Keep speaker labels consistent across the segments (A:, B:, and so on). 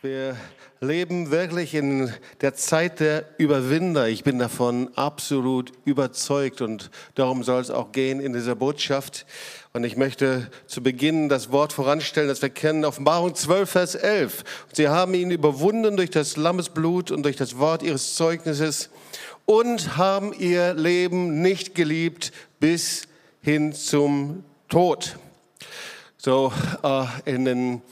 A: Wir leben wirklich in der Zeit der Überwinder. Ich bin davon absolut überzeugt und darum soll es auch gehen in dieser Botschaft. Und ich möchte zu Beginn das Wort voranstellen, das wir kennen, Offenbarung 12, Vers 11. Sie haben ihn überwunden durch das Lammesblut und durch das Wort ihres Zeugnisses und haben ihr Leben nicht geliebt bis hin zum Tod. So, äh, in den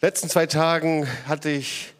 A: letzten zwei Tagen hatte ich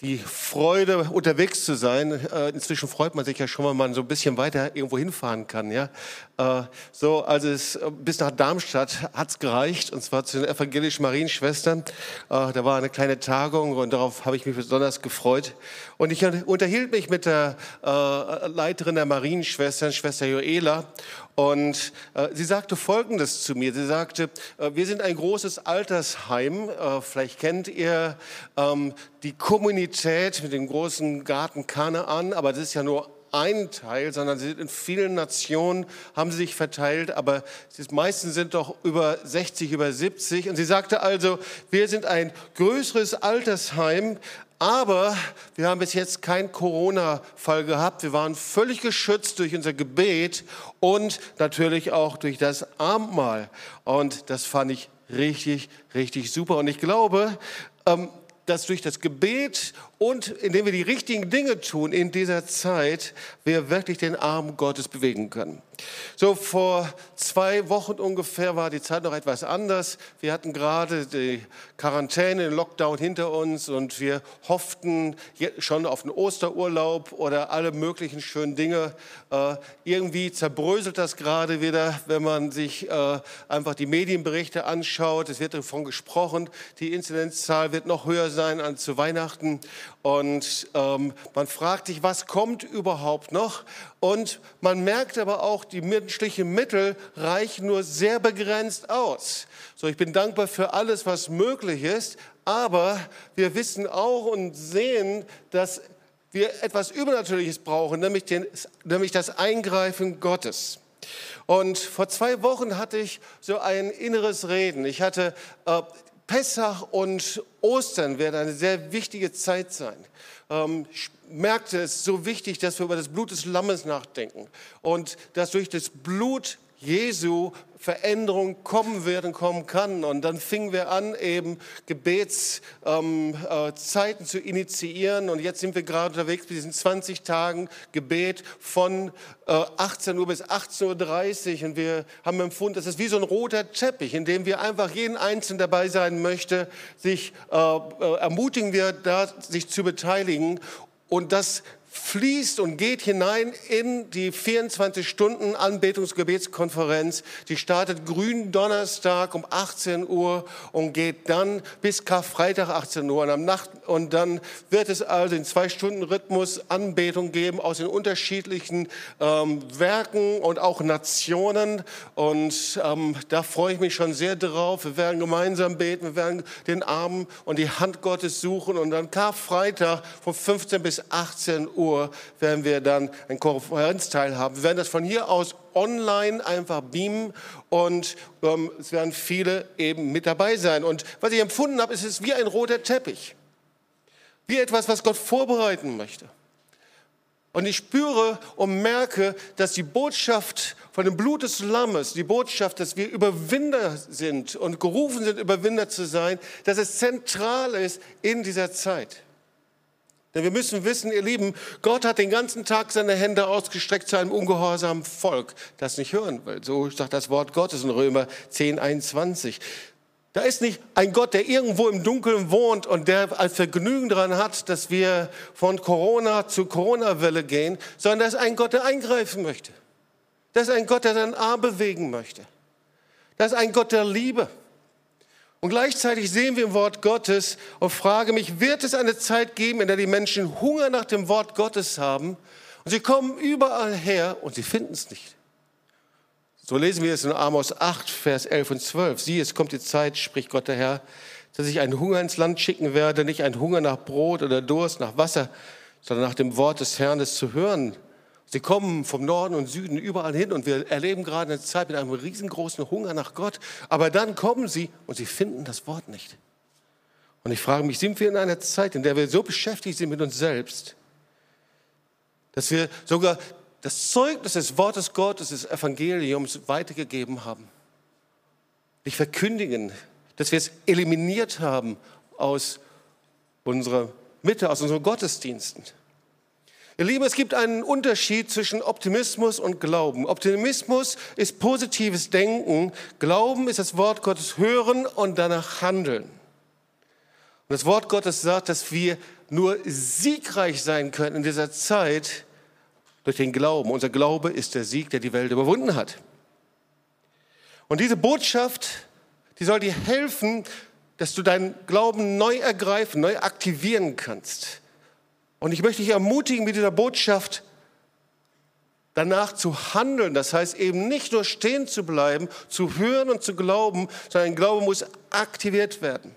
A: die Freude, unterwegs zu sein. Äh, inzwischen freut man sich ja schon, wenn man so ein bisschen weiter irgendwo hinfahren kann. Ja? Äh, so, also es, äh, bis nach Darmstadt hat's gereicht, und zwar zu den evangelischen Marienschwestern. Da war eine kleine Tagung und darauf habe ich mich besonders gefreut. Und ich unterhielt mich mit der Leiterin der Marienschwestern, Schwester Joela, und äh, sie sagte Folgendes zu mir. Sie sagte, äh, wir sind ein großes Altersheim. Äh, vielleicht kennt ihr ähm, die Kommunität mit dem großen Garten Kanaan, aber das ist ja nur ein Teil, sondern sie sind in vielen Nationen, haben sie sich verteilt, aber die meisten sind doch über 60, über 70. Und sie sagte also, wir sind ein größeres Altersheim, aber wir haben bis jetzt keinen Corona-Fall gehabt. Wir waren völlig geschützt durch unser Gebet und natürlich auch durch das Abendmahl. Und das fand ich richtig, richtig super. Und ich glaube, ähm, dass durch das Gebet und indem wir die richtigen Dinge tun in dieser Zeit, wir wirklich den Arm Gottes bewegen können. So vor zwei Wochen ungefähr war die Zeit noch etwas anders. Wir hatten gerade die Quarantäne, den Lockdown hinter uns und wir hofften schon auf den Osterurlaub oder alle möglichen schönen Dinge. Äh, irgendwie zerbröselt das gerade wieder, wenn man sich äh, einfach die Medienberichte anschaut. Es wird davon gesprochen, die Inzidenzzahl wird noch höher sein als zu Weihnachten. Und ähm, man fragt sich, was kommt überhaupt noch? Und man merkt aber auch, die menschlichen Mittel reichen nur sehr begrenzt aus. So, ich bin dankbar für alles, was möglich ist, aber wir wissen auch und sehen, dass wir etwas Übernatürliches brauchen, nämlich, den, nämlich das Eingreifen Gottes. Und vor zwei Wochen hatte ich so ein inneres Reden. Ich hatte äh, Pessach und Ostern werden eine sehr wichtige Zeit sein. Ähm, merkte, es ist so wichtig, dass wir über das Blut des Lammes nachdenken und dass durch das Blut Jesu Veränderung kommen wird und kommen kann. Und dann fingen wir an, eben Gebetszeiten ähm, äh, zu initiieren. Und jetzt sind wir gerade unterwegs mit diesen 20 Tagen Gebet von äh, 18 Uhr bis 18.30 Uhr. Und wir haben empfunden, das ist wie so ein roter Teppich, in dem wir einfach jeden Einzelnen dabei sein möchte, sich äh, äh ermutigen wir, da sich zu beteiligen. Und das fließt und geht hinein in die 24 Stunden Anbetungsgebetskonferenz. Die startet grünen Donnerstag um 18 Uhr und geht dann bis Karfreitag 18 Uhr und am Nacht und dann wird es also in zwei Stunden Rhythmus Anbetung geben aus den unterschiedlichen ähm, Werken und auch Nationen und ähm, da freue ich mich schon sehr drauf. Wir werden gemeinsam beten, wir werden den Arm und die Hand Gottes suchen und dann Karfreitag von 15 bis 18 Uhr Uhr werden wir dann einen Konferenzteil haben. Wir werden das von hier aus online einfach beamen und ähm, es werden viele eben mit dabei sein. Und was ich empfunden habe, ist es wie ein roter Teppich. Wie etwas, was Gott vorbereiten möchte. Und ich spüre und merke, dass die Botschaft von dem Blut des Lammes, die Botschaft, dass wir Überwinder sind und gerufen sind, Überwinder zu sein, dass es zentral ist in dieser Zeit. Denn wir müssen wissen, ihr Lieben, Gott hat den ganzen Tag seine Hände ausgestreckt zu einem ungehorsamen Volk, das nicht hören will. So sagt das Wort Gottes in Römer 10, 21. Da ist nicht ein Gott, der irgendwo im Dunkeln wohnt und der als Vergnügen daran hat, dass wir von Corona zu Corona-Welle gehen, sondern das ist ein Gott, der eingreifen möchte. Das ist ein Gott, der seinen Arm bewegen möchte. Das ist ein Gott der Liebe. Und gleichzeitig sehen wir im Wort Gottes und frage mich, wird es eine Zeit geben, in der die Menschen Hunger nach dem Wort Gottes haben und sie kommen überall her und sie finden es nicht. So lesen wir es in Amos 8, Vers 11 und 12. Sieh, es kommt die Zeit, spricht Gott der Herr, dass ich einen Hunger ins Land schicken werde, nicht einen Hunger nach Brot oder Durst, nach Wasser, sondern nach dem Wort des Herrn, es zu hören. Sie kommen vom Norden und Süden überall hin und wir erleben gerade eine Zeit mit einem riesengroßen Hunger nach Gott. Aber dann kommen sie und sie finden das Wort nicht. Und ich frage mich, sind wir in einer Zeit, in der wir so beschäftigt sind mit uns selbst, dass wir sogar das Zeugnis des Wortes Gottes, des Evangeliums weitergegeben haben? Nicht verkündigen, dass wir es eliminiert haben aus unserer Mitte, aus unseren Gottesdiensten. Ihr Lieben, es gibt einen Unterschied zwischen Optimismus und Glauben. Optimismus ist positives Denken, Glauben ist das Wort Gottes hören und danach handeln. Und das Wort Gottes sagt, dass wir nur siegreich sein können in dieser Zeit durch den Glauben. Unser Glaube ist der Sieg, der die Welt überwunden hat. Und diese Botschaft, die soll dir helfen, dass du deinen Glauben neu ergreifen, neu aktivieren kannst. Und ich möchte dich ermutigen, mit dieser Botschaft danach zu handeln. Das heißt eben nicht nur stehen zu bleiben, zu hören und zu glauben, sondern Glaube muss aktiviert werden.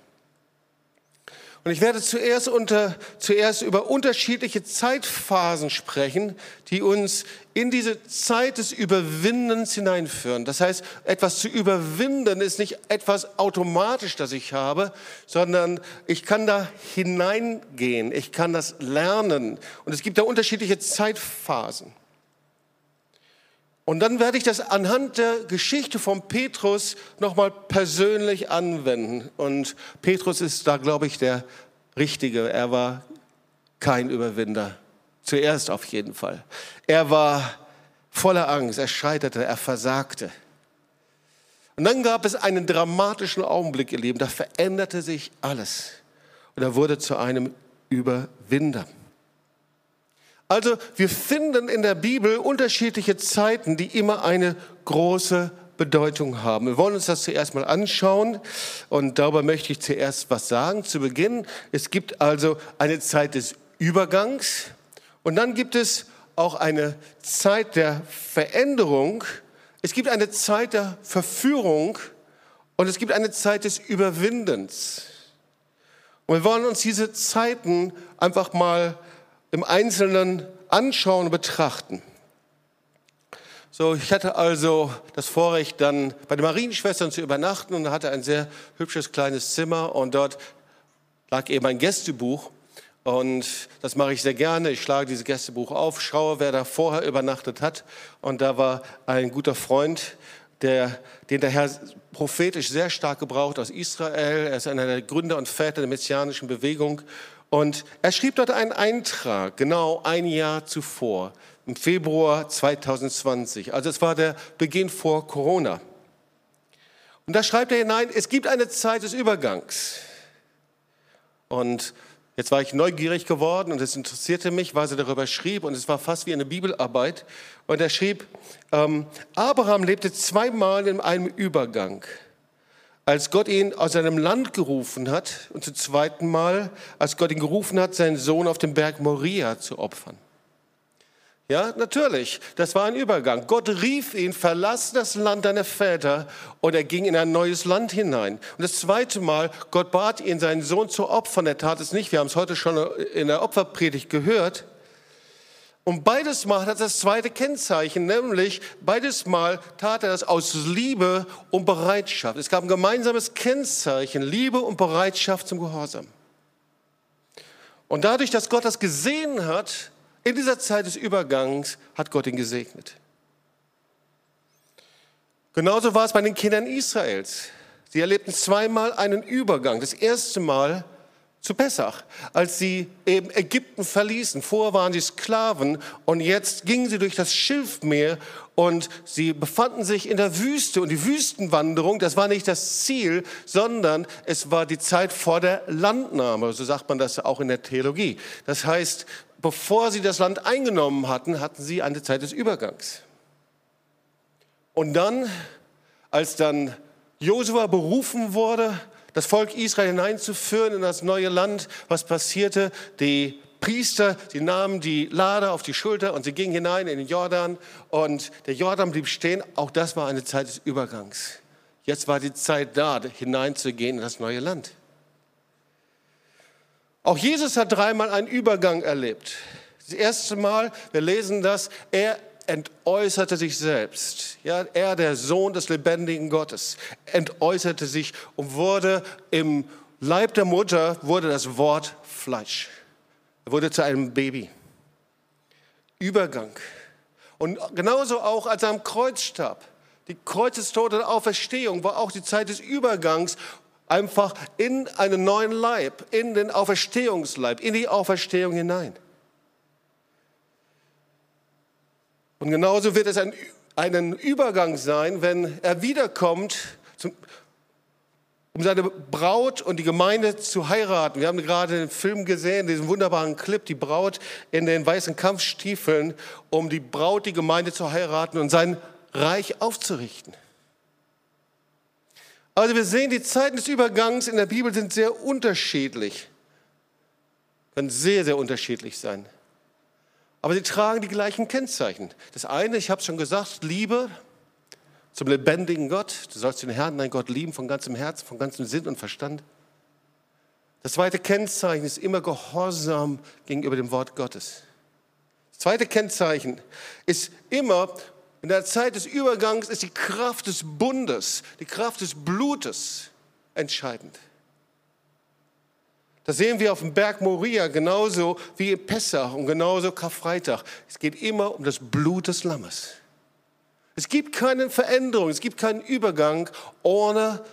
A: Und ich werde zuerst, unter, zuerst über unterschiedliche Zeitphasen sprechen, die uns in diese Zeit des Überwindens hineinführen. Das heißt, etwas zu überwinden ist nicht etwas automatisch, das ich habe, sondern ich kann da hineingehen, ich kann das lernen. Und es gibt da unterschiedliche Zeitphasen. Und dann werde ich das anhand der Geschichte von Petrus nochmal persönlich anwenden. Und Petrus ist da, glaube ich, der Richtige. Er war kein Überwinder. Zuerst auf jeden Fall. Er war voller Angst. Er scheiterte, er versagte. Und dann gab es einen dramatischen Augenblick, ihr Leben. Da veränderte sich alles. Und er wurde zu einem Überwinder. Also wir finden in der Bibel unterschiedliche Zeiten, die immer eine große Bedeutung haben. Wir wollen uns das zuerst mal anschauen und darüber möchte ich zuerst was sagen. Zu Beginn, es gibt also eine Zeit des Übergangs und dann gibt es auch eine Zeit der Veränderung. Es gibt eine Zeit der Verführung und es gibt eine Zeit des Überwindens. Und wir wollen uns diese Zeiten einfach mal im Einzelnen anschauen und betrachten. So, ich hatte also das Vorrecht, dann bei den Marienschwestern zu übernachten und hatte ein sehr hübsches kleines Zimmer und dort lag eben ein Gästebuch und das mache ich sehr gerne. Ich schlage dieses Gästebuch auf, schaue, wer da vorher übernachtet hat und da war ein guter Freund, der, den der Herr prophetisch sehr stark gebraucht aus Israel. Er ist einer der Gründer und Väter der messianischen Bewegung und er schrieb dort einen Eintrag, genau ein Jahr zuvor, im Februar 2020. Also es war der Beginn vor Corona. Und da schreibt er hinein, es gibt eine Zeit des Übergangs. Und jetzt war ich neugierig geworden und es interessierte mich, was er darüber schrieb. Und es war fast wie eine Bibelarbeit. Und er schrieb, ähm, Abraham lebte zweimal in einem Übergang als Gott ihn aus seinem Land gerufen hat und zum zweiten Mal, als Gott ihn gerufen hat, seinen Sohn auf dem Berg Moria zu opfern. Ja, natürlich, das war ein Übergang. Gott rief ihn, verlass das Land deiner Väter und er ging in ein neues Land hinein. Und das zweite Mal, Gott bat ihn, seinen Sohn zu opfern. Er tat es nicht, wir haben es heute schon in der Opferpredigt gehört. Und beides Mal hat das zweite Kennzeichen, nämlich beides Mal tat er das aus Liebe und Bereitschaft. Es gab ein gemeinsames Kennzeichen, Liebe und Bereitschaft zum Gehorsam. Und dadurch, dass Gott das gesehen hat, in dieser Zeit des Übergangs, hat Gott ihn gesegnet. Genauso war es bei den Kindern Israels. Sie erlebten zweimal einen Übergang. Das erste Mal zu Pessach, als sie eben Ägypten verließen. Vorher waren sie Sklaven und jetzt gingen sie durch das Schilfmeer und sie befanden sich in der Wüste. Und die Wüstenwanderung, das war nicht das Ziel, sondern es war die Zeit vor der Landnahme. So sagt man das auch in der Theologie. Das heißt, bevor sie das Land eingenommen hatten, hatten sie eine Zeit des Übergangs. Und dann, als dann Josua berufen wurde, das Volk Israel hineinzuführen in das neue Land. Was passierte? Die Priester, sie nahmen die Lade auf die Schulter und sie gingen hinein in den Jordan und der Jordan blieb stehen. Auch das war eine Zeit des Übergangs. Jetzt war die Zeit da, hineinzugehen in das neue Land. Auch Jesus hat dreimal einen Übergang erlebt. Das erste Mal, wir lesen das, er entäußerte sich selbst. Ja, er, der Sohn des lebendigen Gottes, entäußerte sich und wurde im Leib der Mutter wurde das Wort Fleisch. Er wurde zu einem Baby. Übergang. Und genauso auch, als er am Kreuz starb. Die Kreuzestod und Auferstehung war auch die Zeit des Übergangs, einfach in einen neuen Leib, in den Auferstehungsleib, in die Auferstehung hinein. Und genauso wird es ein, einen Übergang sein, wenn er wiederkommt, zum, um seine Braut und die Gemeinde zu heiraten. Wir haben gerade den Film gesehen, diesen wunderbaren Clip, die Braut in den weißen Kampfstiefeln, um die Braut, die Gemeinde zu heiraten und sein Reich aufzurichten. Also wir sehen, die Zeiten des Übergangs in der Bibel sind sehr unterschiedlich, können sehr, sehr unterschiedlich sein. Aber sie tragen die gleichen Kennzeichen. Das eine, ich habe es schon gesagt, Liebe zum lebendigen Gott. Du sollst den Herrn, dein Gott, lieben von ganzem Herzen, von ganzem Sinn und Verstand. Das zweite Kennzeichen ist immer Gehorsam gegenüber dem Wort Gottes. Das zweite Kennzeichen ist immer, in der Zeit des Übergangs ist die Kraft des Bundes, die Kraft des Blutes entscheidend. Das sehen wir auf dem Berg Moria genauso wie in Pessach und genauso Karfreitag. Es geht immer um das Blut des Lammes. Es gibt keine Veränderung, es gibt keinen Übergang ohne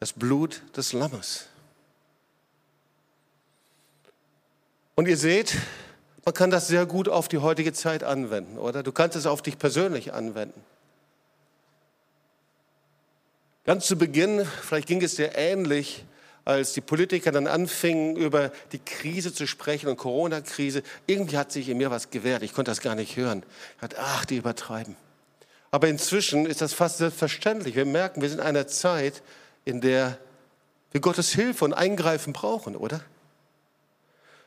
A: das Blut des Lammes. Und ihr seht, man kann das sehr gut auf die heutige Zeit anwenden, oder? Du kannst es auf dich persönlich anwenden. Ganz zu Beginn, vielleicht ging es dir ähnlich, als die Politiker dann anfingen, über die Krise zu sprechen und Corona-Krise, irgendwie hat sich in mir was gewehrt. Ich konnte das gar nicht hören. Ich dachte, ach, die übertreiben. Aber inzwischen ist das fast selbstverständlich. Wir merken, wir sind in einer Zeit, in der wir Gottes Hilfe und Eingreifen brauchen, oder?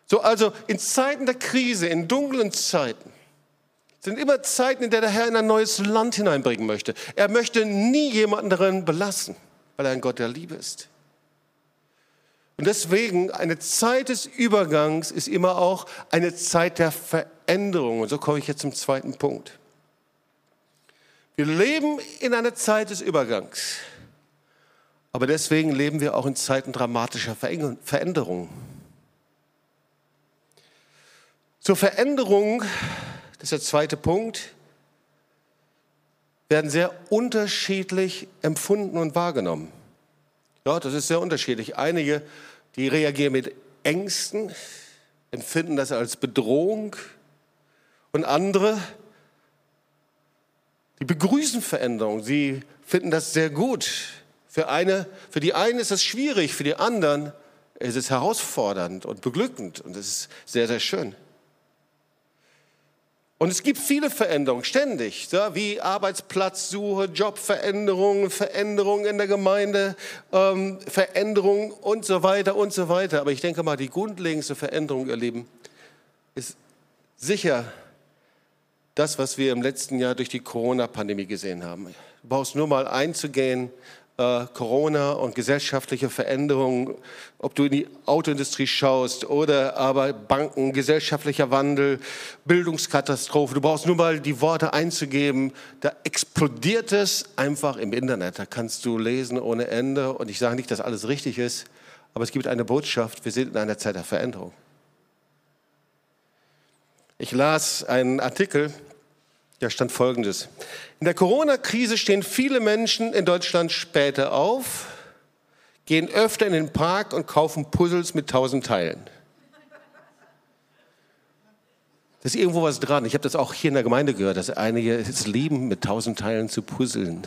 A: So, also in Zeiten der Krise, in dunklen Zeiten, sind immer Zeiten, in der der Herr in ein neues Land hineinbringen möchte. Er möchte nie jemanden darin belassen, weil er ein Gott der Liebe ist. Und deswegen eine Zeit des Übergangs ist immer auch eine Zeit der Veränderung. Und so komme ich jetzt zum zweiten Punkt. Wir leben in einer Zeit des Übergangs. Aber deswegen leben wir auch in Zeiten dramatischer Veränderungen. Zur Veränderung, das ist der zweite Punkt, werden sehr unterschiedlich empfunden und wahrgenommen. Ja, das ist sehr unterschiedlich. Einige, die reagieren mit Ängsten, empfinden das als Bedrohung und andere, die begrüßen Veränderung. Sie finden das sehr gut. Für, eine, für die einen ist es schwierig, für die anderen ist es herausfordernd und beglückend und es ist sehr, sehr schön. Und es gibt viele Veränderungen, ständig, so, wie Arbeitsplatzsuche, Jobveränderungen, Veränderungen in der Gemeinde, ähm, Veränderungen und so weiter und so weiter. Aber ich denke mal, die grundlegendste Veränderung, ihr Lieben, ist sicher das, was wir im letzten Jahr durch die Corona-Pandemie gesehen haben. Du brauchst nur mal einzugehen äh, Corona und gesellschaftliche Veränderungen, ob du in die Autoindustrie schaust oder aber Banken, gesellschaftlicher Wandel, Bildungskatastrophe. Du brauchst nur mal die Worte einzugeben. Da explodiert es einfach im Internet. Da kannst du lesen ohne Ende. Und ich sage nicht, dass alles richtig ist, aber es gibt eine Botschaft. Wir sind in einer Zeit der Veränderung. Ich las einen Artikel da stand Folgendes. In der Corona-Krise stehen viele Menschen in Deutschland später auf, gehen öfter in den Park und kaufen Puzzles mit tausend Teilen. Da ist irgendwo was dran. Ich habe das auch hier in der Gemeinde gehört, dass einige es lieben, mit tausend Teilen zu puzzeln.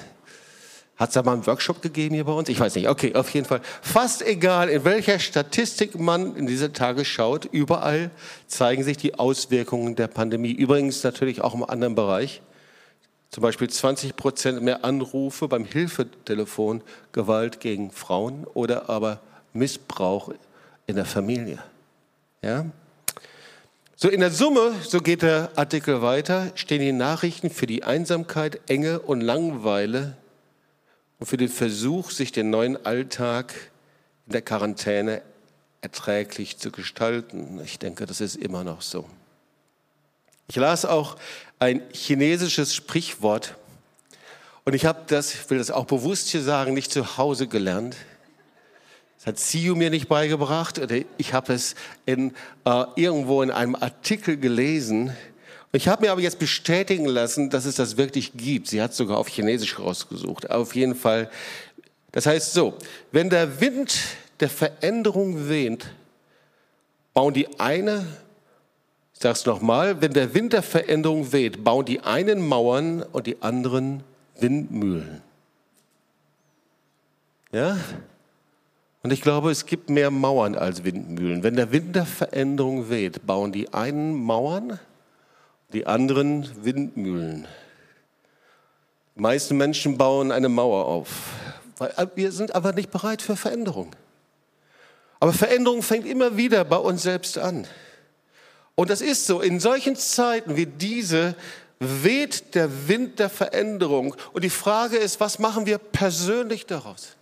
A: Hat es da mal einen Workshop gegeben hier bei uns? Ich weiß nicht. Okay, auf jeden Fall. Fast egal, in welcher Statistik man in diese Tage schaut, überall zeigen sich die Auswirkungen der Pandemie. Übrigens natürlich auch im anderen Bereich. Zum Beispiel 20 Prozent mehr Anrufe beim Hilfetelefon, Gewalt gegen Frauen oder aber Missbrauch in der Familie. Ja? So in der Summe, so geht der Artikel weiter, stehen die Nachrichten für die Einsamkeit, Enge und Langweile und für den Versuch, sich den neuen Alltag in der Quarantäne erträglich zu gestalten. Ich denke, das ist immer noch so. Ich las auch ein chinesisches Sprichwort und ich habe das, will das auch bewusst hier sagen, nicht zu Hause gelernt. Das hat Siu mir nicht beigebracht. Ich habe es in, äh, irgendwo in einem Artikel gelesen. Ich habe mir aber jetzt bestätigen lassen, dass es das wirklich gibt. Sie hat es sogar auf Chinesisch rausgesucht. Auf jeden Fall. Das heißt so, wenn der Wind der Veränderung weht, bauen die eine, ich sage es nochmal, wenn der Wind der Veränderung weht, bauen die einen Mauern und die anderen Windmühlen. Ja? Und ich glaube, es gibt mehr Mauern als Windmühlen. Wenn der Wind der Veränderung weht, bauen die einen Mauern, die anderen Windmühlen. Die meisten Menschen bauen eine Mauer auf, weil wir sind aber nicht bereit für Veränderung. Aber Veränderung fängt immer wieder bei uns selbst an. Und das ist so, in solchen Zeiten wie diese weht der Wind der Veränderung. Und die Frage ist, was machen wir persönlich daraus?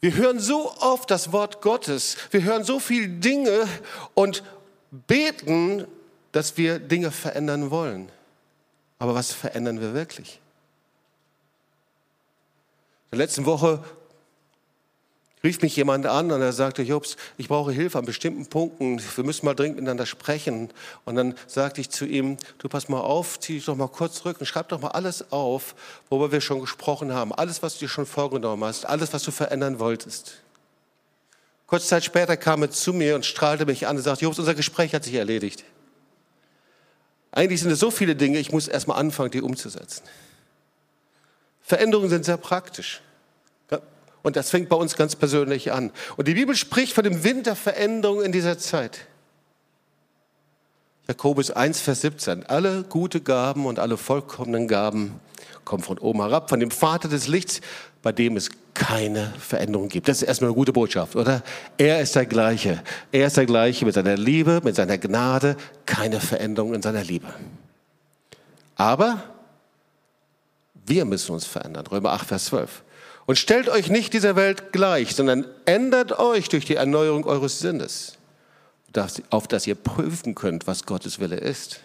A: Wir hören so oft das Wort Gottes, wir hören so viele Dinge und beten, dass wir Dinge verändern wollen. Aber was verändern wir wirklich? In der letzten Woche rief mich jemand an und er sagte, Jobs, ich brauche Hilfe an bestimmten Punkten, wir müssen mal dringend miteinander sprechen. Und dann sagte ich zu ihm, du pass mal auf, zieh dich doch mal kurz zurück und schreib doch mal alles auf, worüber wir schon gesprochen haben, alles, was du dir schon vorgenommen hast, alles, was du verändern wolltest. Kurze Zeit später kam er zu mir und strahlte mich an und sagte, Jobs, unser Gespräch hat sich erledigt. Eigentlich sind es so viele Dinge, ich muss erst mal anfangen, die umzusetzen. Veränderungen sind sehr praktisch. Und das fängt bei uns ganz persönlich an. Und die Bibel spricht von dem Wind der Veränderung in dieser Zeit. Jakobus 1, Vers 17. Alle gute Gaben und alle vollkommenen Gaben kommen von oben herab, von dem Vater des Lichts, bei dem es keine Veränderung gibt. Das ist erstmal eine gute Botschaft, oder? Er ist der Gleiche. Er ist der Gleiche mit seiner Liebe, mit seiner Gnade, keine Veränderung in seiner Liebe. Aber wir müssen uns verändern. Römer 8, Vers 12. Und stellt euch nicht dieser Welt gleich, sondern ändert euch durch die Erneuerung eures Sinnes, auf dass ihr prüfen könnt, was Gottes Wille ist.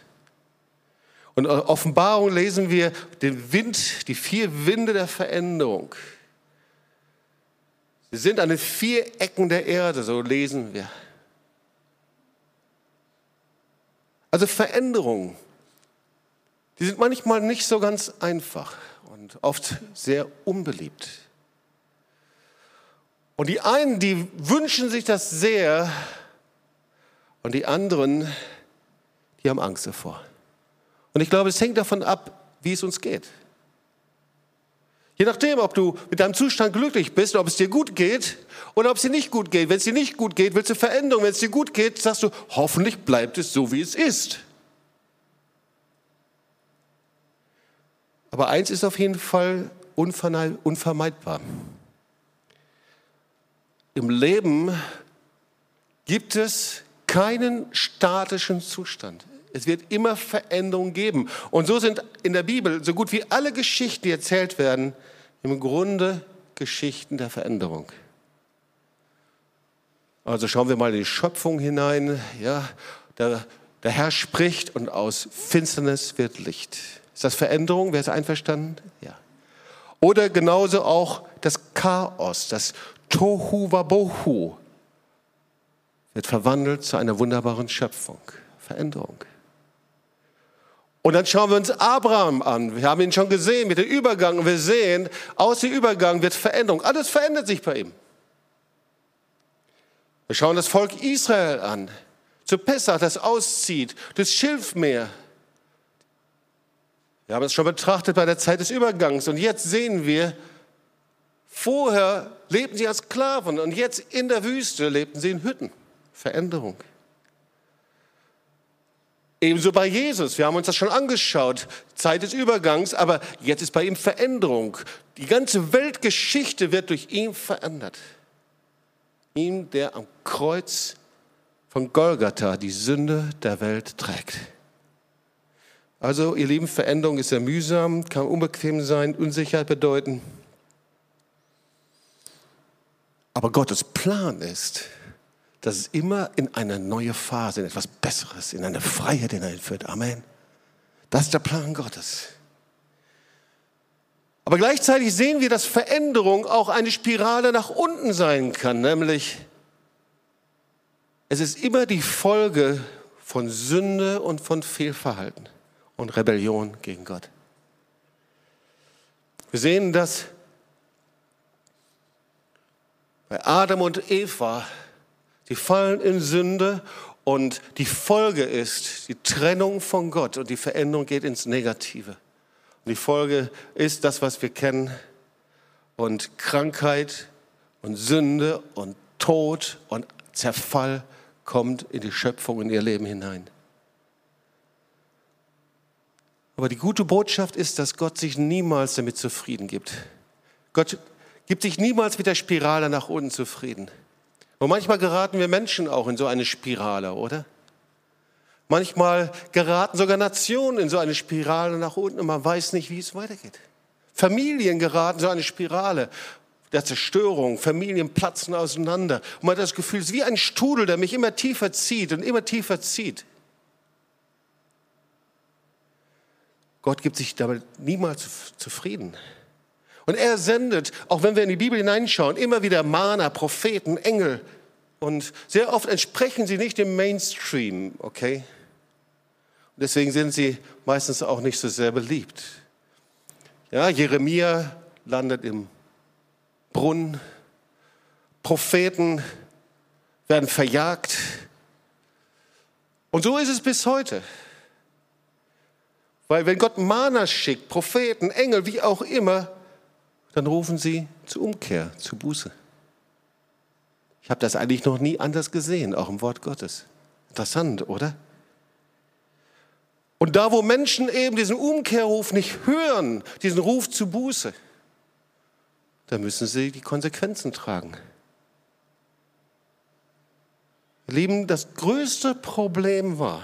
A: Und in Offenbarung lesen wir den Wind, die vier Winde der Veränderung. Sie sind an den vier Ecken der Erde, so lesen wir. Also Veränderungen, die sind manchmal nicht so ganz einfach und oft sehr unbeliebt. Und die einen, die wünschen sich das sehr und die anderen, die haben Angst davor. Und ich glaube, es hängt davon ab, wie es uns geht. Je nachdem, ob du mit deinem Zustand glücklich bist, ob es dir gut geht oder ob es dir nicht gut geht. Wenn es dir nicht gut geht, willst du Veränderung. Wenn es dir gut geht, sagst du, hoffentlich bleibt es so, wie es ist. Aber eins ist auf jeden Fall unvermeidbar. Im Leben gibt es keinen statischen Zustand. Es wird immer Veränderungen geben. Und so sind in der Bibel so gut wie alle Geschichten, die erzählt werden, im Grunde Geschichten der Veränderung. Also schauen wir mal in die Schöpfung hinein. Ja, der, der Herr spricht und aus Finsternis wird Licht. Ist das Veränderung? Wer ist einverstanden? Ja. Oder genauso auch das Chaos, das Tohu Wabohu wird verwandelt zu einer wunderbaren Schöpfung, Veränderung. Und dann schauen wir uns Abraham an. Wir haben ihn schon gesehen mit dem Übergang und wir sehen, aus dem Übergang wird Veränderung. Alles verändert sich bei ihm. Wir schauen das Volk Israel an. Zu Pessach, das auszieht, das Schilfmeer. Wir haben es schon betrachtet bei der Zeit des Übergangs. Und jetzt sehen wir, Vorher lebten sie als Sklaven und jetzt in der Wüste lebten sie in Hütten. Veränderung. Ebenso bei Jesus. Wir haben uns das schon angeschaut. Zeit des Übergangs, aber jetzt ist bei ihm Veränderung. Die ganze Weltgeschichte wird durch ihn verändert. Ihm, der am Kreuz von Golgatha die Sünde der Welt trägt. Also, ihr Lieben, Veränderung ist sehr mühsam, kann unbequem sein, Unsicherheit bedeuten. Aber Gottes Plan ist, dass es immer in eine neue Phase, in etwas Besseres, in eine Freiheit hineinführt. Amen. Das ist der Plan Gottes. Aber gleichzeitig sehen wir, dass Veränderung auch eine Spirale nach unten sein kann, nämlich es ist immer die Folge von Sünde und von Fehlverhalten und Rebellion gegen Gott. Wir sehen das bei Adam und Eva. Sie fallen in Sünde und die Folge ist die Trennung von Gott und die Veränderung geht ins Negative. Und die Folge ist das, was wir kennen und Krankheit und Sünde und Tod und Zerfall kommt in die Schöpfung, in ihr Leben hinein. Aber die gute Botschaft ist, dass Gott sich niemals damit zufrieden gibt. Gott gibt sich niemals mit der Spirale nach unten zufrieden. Und manchmal geraten wir Menschen auch in so eine Spirale, oder? Manchmal geraten sogar Nationen in so eine Spirale nach unten und man weiß nicht, wie es weitergeht. Familien geraten in so eine Spirale der Zerstörung, Familien platzen auseinander. Und man hat das Gefühl, es ist wie ein Strudel, der mich immer tiefer zieht und immer tiefer zieht. Gott gibt sich damit niemals zufrieden. Und er sendet, auch wenn wir in die Bibel hineinschauen, immer wieder Mahner, Propheten, Engel. Und sehr oft entsprechen sie nicht dem Mainstream, okay? Und deswegen sind sie meistens auch nicht so sehr beliebt. Ja, Jeremia landet im Brunnen. Propheten werden verjagt. Und so ist es bis heute. Weil wenn Gott Mana schickt, Propheten, Engel, wie auch immer, dann rufen sie zur Umkehr, zu Buße. Ich habe das eigentlich noch nie anders gesehen, auch im Wort Gottes. Interessant, oder? Und da, wo Menschen eben diesen Umkehrruf nicht hören, diesen Ruf zu Buße, da müssen sie die Konsequenzen tragen. Lieben, das größte Problem war,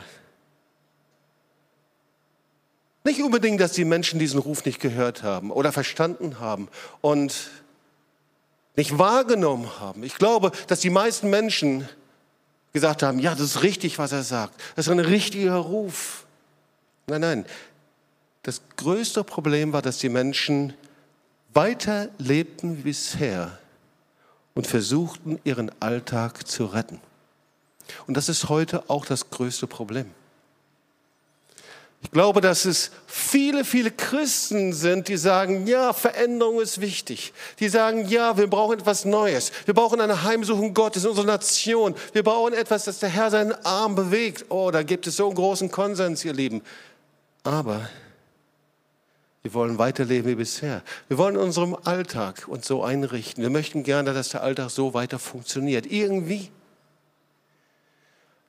A: nicht unbedingt, dass die Menschen diesen Ruf nicht gehört haben oder verstanden haben und nicht wahrgenommen haben. Ich glaube, dass die meisten Menschen gesagt haben, ja, das ist richtig, was er sagt. Das ist ein richtiger Ruf. Nein, nein. Das größte Problem war, dass die Menschen weiter lebten wie bisher und versuchten, ihren Alltag zu retten. Und das ist heute auch das größte Problem. Ich glaube, dass es viele, viele Christen sind, die sagen, ja, Veränderung ist wichtig. Die sagen, ja, wir brauchen etwas Neues. Wir brauchen eine Heimsuchung Gottes in unserer Nation. Wir brauchen etwas, dass der Herr seinen Arm bewegt. Oh, da gibt es so einen großen Konsens, ihr Lieben. Aber wir wollen weiterleben wie bisher. Wir wollen unserem Alltag uns so einrichten. Wir möchten gerne, dass der Alltag so weiter funktioniert. Irgendwie.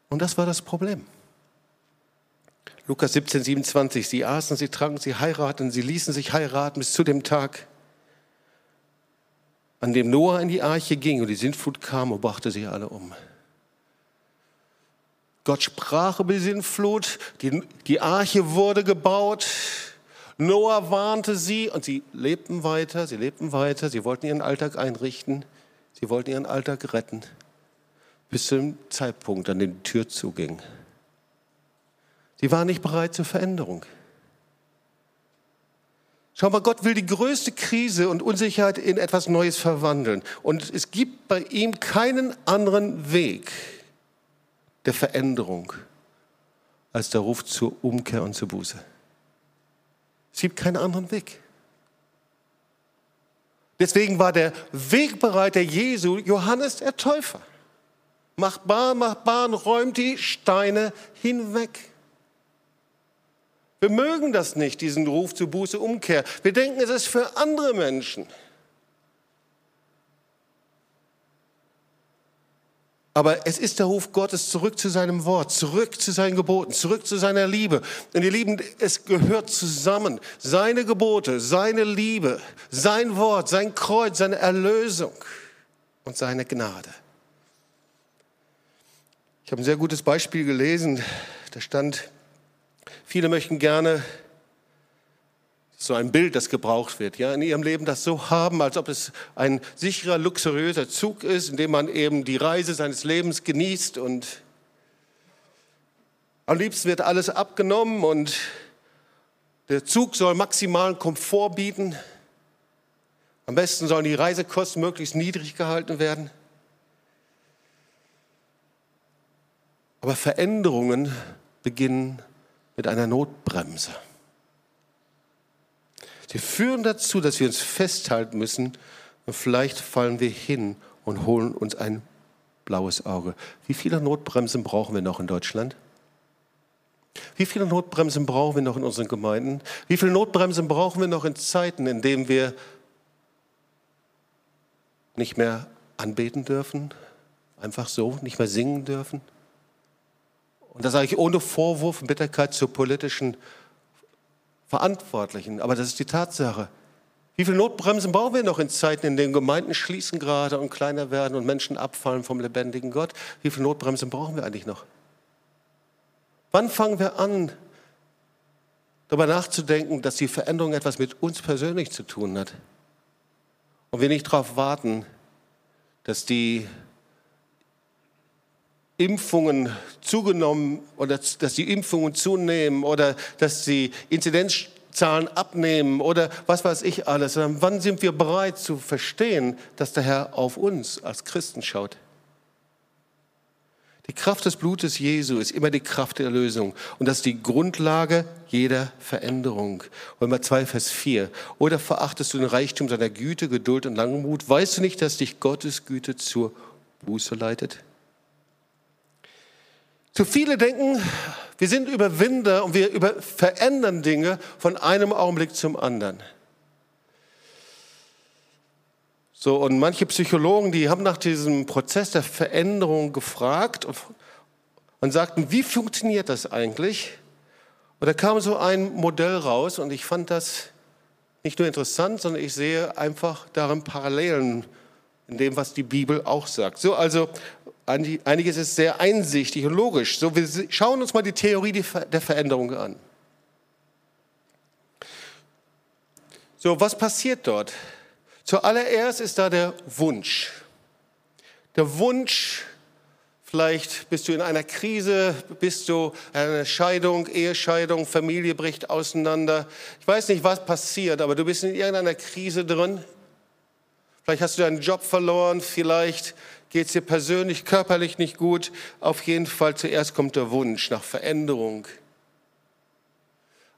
A: Und das war das Problem. Lukas 17, 27. Sie aßen, sie tranken, sie heirateten, sie ließen sich heiraten bis zu dem Tag, an dem Noah in die Arche ging und die Sintflut kam und brachte sie alle um. Gott sprach über die Sintflut, die, die Arche wurde gebaut, Noah warnte sie und sie lebten weiter, sie lebten weiter, sie wollten ihren Alltag einrichten, sie wollten ihren Alltag retten, bis zum Zeitpunkt, an dem die Tür zuging. Sie waren nicht bereit zur Veränderung. Schau mal, Gott will die größte Krise und Unsicherheit in etwas Neues verwandeln. Und es gibt bei ihm keinen anderen Weg der Veränderung als der Ruf zur Umkehr und zur Buße. Es gibt keinen anderen Weg. Deswegen war der Wegbereiter Jesu Johannes der Täufer. Macht Bahn, macht Bahn, räumt die Steine hinweg. Wir mögen das nicht, diesen Ruf zu Buße, Umkehr. Wir denken, es ist für andere Menschen. Aber es ist der Ruf Gottes zurück zu seinem Wort, zurück zu seinen Geboten, zurück zu seiner Liebe. Und ihr Lieben, es gehört zusammen. Seine Gebote, seine Liebe, sein Wort, sein Kreuz, seine Erlösung und seine Gnade. Ich habe ein sehr gutes Beispiel gelesen. Da stand, Viele möchten gerne so ein Bild, das gebraucht wird, ja, in ihrem Leben das so haben, als ob es ein sicherer, luxuriöser Zug ist, in dem man eben die Reise seines Lebens genießt und am liebsten wird alles abgenommen und der Zug soll maximalen Komfort bieten. Am besten sollen die Reisekosten möglichst niedrig gehalten werden. Aber Veränderungen beginnen mit einer Notbremse. Sie führen dazu, dass wir uns festhalten müssen und vielleicht fallen wir hin und holen uns ein blaues Auge. Wie viele Notbremsen brauchen wir noch in Deutschland? Wie viele Notbremsen brauchen wir noch in unseren Gemeinden? Wie viele Notbremsen brauchen wir noch in Zeiten, in denen wir nicht mehr anbeten dürfen, einfach so, nicht mehr singen dürfen? Und das sage ich ohne Vorwurf und Bitterkeit zu politischen Verantwortlichen, aber das ist die Tatsache. Wie viele Notbremsen brauchen wir noch in Zeiten, in denen Gemeinden schließen gerade und kleiner werden und Menschen abfallen vom lebendigen Gott? Wie viele Notbremsen brauchen wir eigentlich noch? Wann fangen wir an, darüber nachzudenken, dass die Veränderung etwas mit uns persönlich zu tun hat? Und wir nicht darauf warten, dass die Impfungen zugenommen oder dass die Impfungen zunehmen oder dass die Inzidenzzahlen abnehmen oder was weiß ich alles, sondern wann sind wir bereit zu verstehen, dass der Herr auf uns als Christen schaut? Die Kraft des Blutes Jesu ist immer die Kraft der Erlösung. Und das ist die Grundlage jeder Veränderung. Römer 2, Vers 4. Oder verachtest du den Reichtum seiner Güte, Geduld und Langmut? Weißt du nicht, dass dich Gottes Güte zur Buße leitet? Zu viele denken, wir sind Überwinder und wir über verändern Dinge von einem Augenblick zum anderen. So, und manche Psychologen, die haben nach diesem Prozess der Veränderung gefragt und, und sagten, wie funktioniert das eigentlich? Und da kam so ein Modell raus und ich fand das nicht nur interessant, sondern ich sehe einfach darin Parallelen in dem, was die Bibel auch sagt. So, also einiges ist sehr einsichtig und logisch. So, wir schauen uns mal die Theorie der Veränderung an. So, was passiert dort? Zuallererst ist da der Wunsch. Der Wunsch, vielleicht bist du in einer Krise, bist du in einer Scheidung, Ehescheidung, Familie bricht auseinander. Ich weiß nicht, was passiert, aber du bist in irgendeiner Krise drin. Vielleicht hast du deinen Job verloren, vielleicht geht es dir persönlich, körperlich nicht gut. Auf jeden Fall zuerst kommt der Wunsch nach Veränderung.